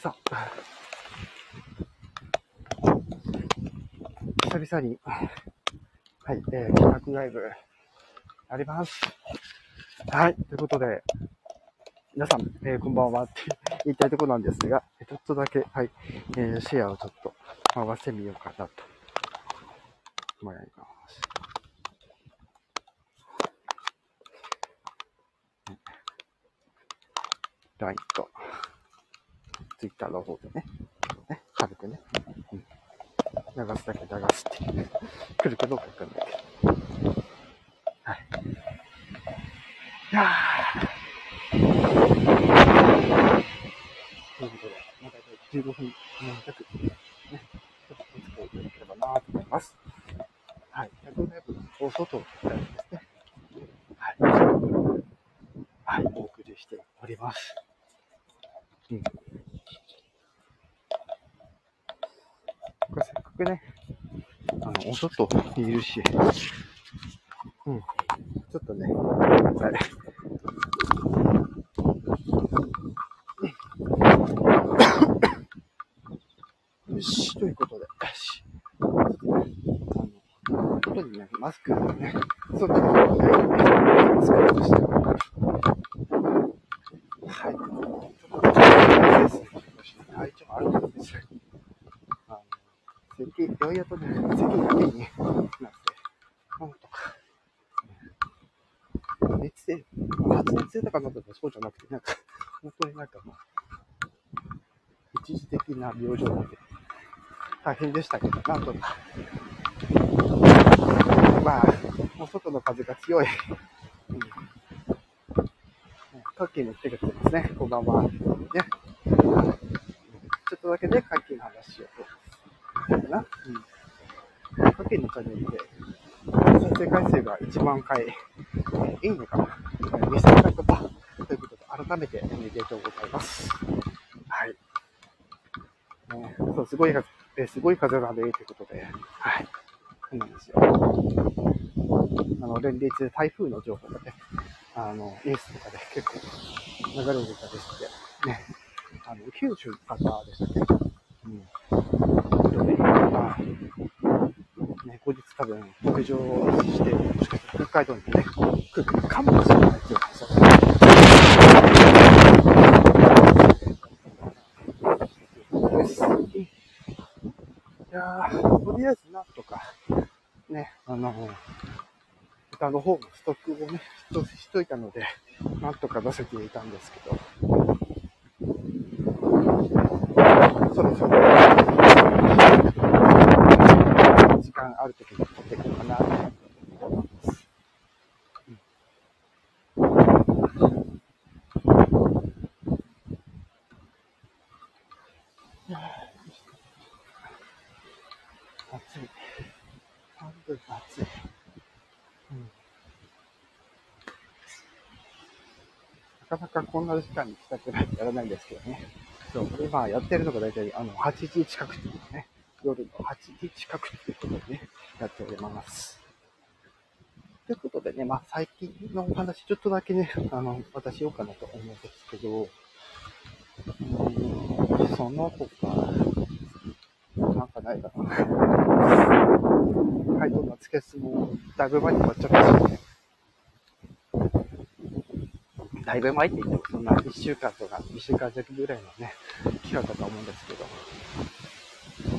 さあ、久々に、はい、えー、企画ライブ、あります。はい、ということで、皆さん、えー、こんばんは。って言いたいところなんですが、ちょっとだけ、はい、えー、シェアをちょっと回してみようかなと。思います。LINE と、Twitter の方でね、ね軽くね、うん、流すだけ流すっていう、来るかどうかわかんないけど。はい。いやー。ということで、また15分弱、ね、ちょっとお付き合いいただければなと思います。はい。100ライブの放送とライブですね。はい。はい、お送りしております。うん。これせっかくね、あの、お外にいるし、うん。ちょっとね、はい。よし、ということで、よし。あの、外にね、マスクね、外に、マスクをしてはい。体調悪かったです。あの、咳、ようやとね、咳だけになって、なんとか、熱で、発熱出たかなとそうじゃなくて、なんか、本当になんかもう、一時的な病状なんで、大変でしたけど、なんとか、まあ、もう外の風が強い、うん、トッキーも来てくれてますね。こんばんは。ね。ちょっとだけね、カッキーの話を。かな。うん。カッキーのチャンネルで、再生回数が1万回、いいねか。2000回とか、ということで、改めておめでとうございます。はい。ね、そう、すごい、えすごい風が出るということで、はい。そうなんですよ。あの、連日台風の情報がね、あの、ニュースとかで結構流れてたりして、ね、あの、九州の方でしたっけうん。とね、まあ、ね、後日多分北上して、もしかしたら北海道にね、来るかもしれないっていう話だいや、とりあえずなんとか、ね、あの歌の方のストックをね、しといたので、なんとか出せていたんですけど、そろそろ、時間ある時に撮っていこうかなと思います。暑い。半分暑い。なかなかこんな時間に来たくないやらないんですけどね。そう、これまあやってるのが大体あの8時近くっていうね、夜の8時近くっていうことでね、やっております。ということでね、まあ最近のお話ちょっとだけね、あの、私しようかなと思うんですけど、うん、その他、なんかないかな。はい、どんなつけすもだいぶ前に終わっちゃったしね。だいぶ前って言っても、そんな1週間とか2週間弱ぐらいのね、期間だと思うんですけど。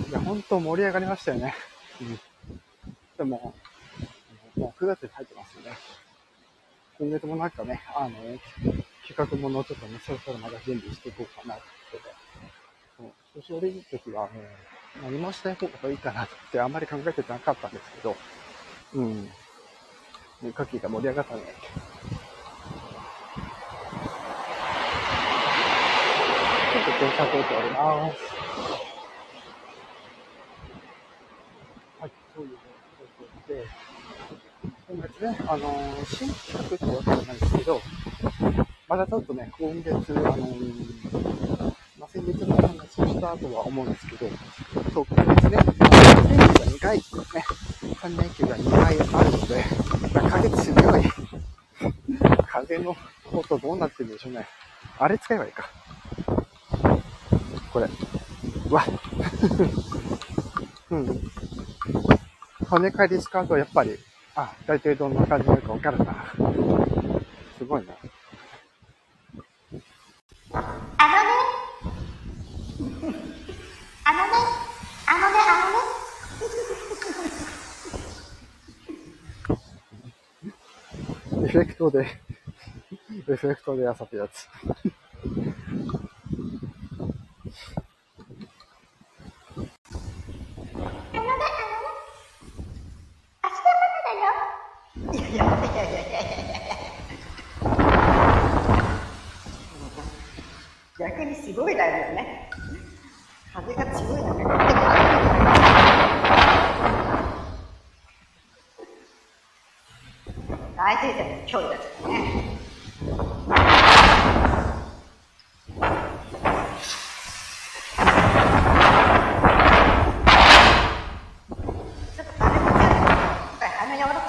いや、本当盛り上がりましたよね。うん。でも、もう9月に入ってますよね。今月もなんかね、あの、企画ものちょっとね、そろそろまだ準備していこうかなってことで。そう、調子悪い時はもう、何もしたい方がいいかなってあんまり考えてなかったんですけど、うん。ね、カキが盛り上がったね。電車通っております。はい、そういう状況で、今月ね、あのー、新企画ってわけじゃないですけど、まだちょっとね、今月、あのー、まあ、先日の話をしたとは思うんですけど、そう、今月ね、3連休が2回、ね、3連休が2回あるので、風強い。風の音どうなってるんでしょうね。あれ使えばいいか。これ。うわ うん。骨返り使うとやっぱり、あ、大体どんな感じになるかわかるな。すごいな。あのね、あのね、あのね、あのね。エフェクトで、エフェクトで遊ぶやつ。逆にすごいライブよね。来听听，敲一下，这个咋还不见呢？还没要的。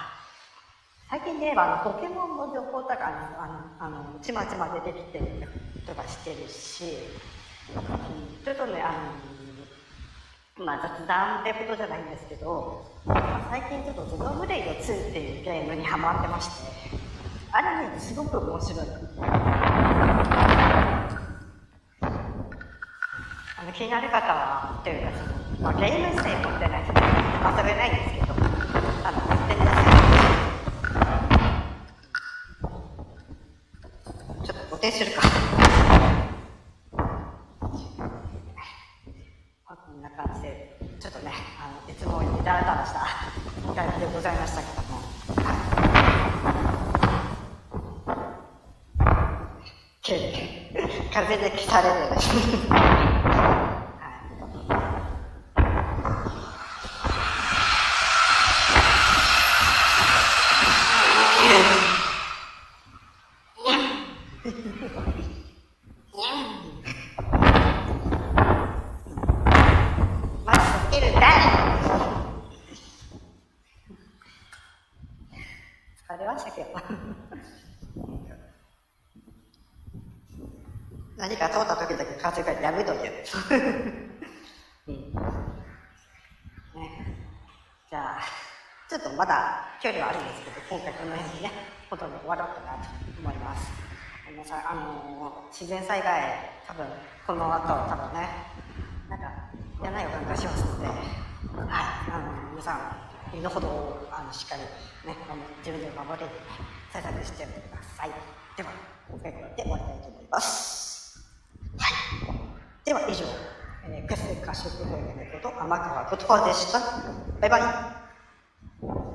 最近ね。ポケモンの情報とかあのあのちまちま出てきてるとかしてるし、ちょっとねあの、まあ、雑談ってことじゃないんですけど、最近ちょっと「ゾゾブレイド2」っていうゲームにハマってましてあれねすごく面白い。あの気になる方はというかその、まあ、ゲーム自体持ってない人遊べないんですけど定するか。こんな感じで、ちょっとね、あのいつもにだらだらした感じでございましたけども。風で消される。通った時だけ、風邪かい、やめとけ。ね、じゃ、ちょっとまだ距離はあるんですけど、今回この辺でね、ほとんど終わろうかなと思います。さ、あの自然災害、多分この後、多分ね、なんか嫌な予感がしますので、はい、あの皆さん、身の程をあのしっかり、ね、自分で守れるように対策しておいてください。では、今回これで終わりたいと思います。では以上、えー、こと、天川ことでした。バイバイ。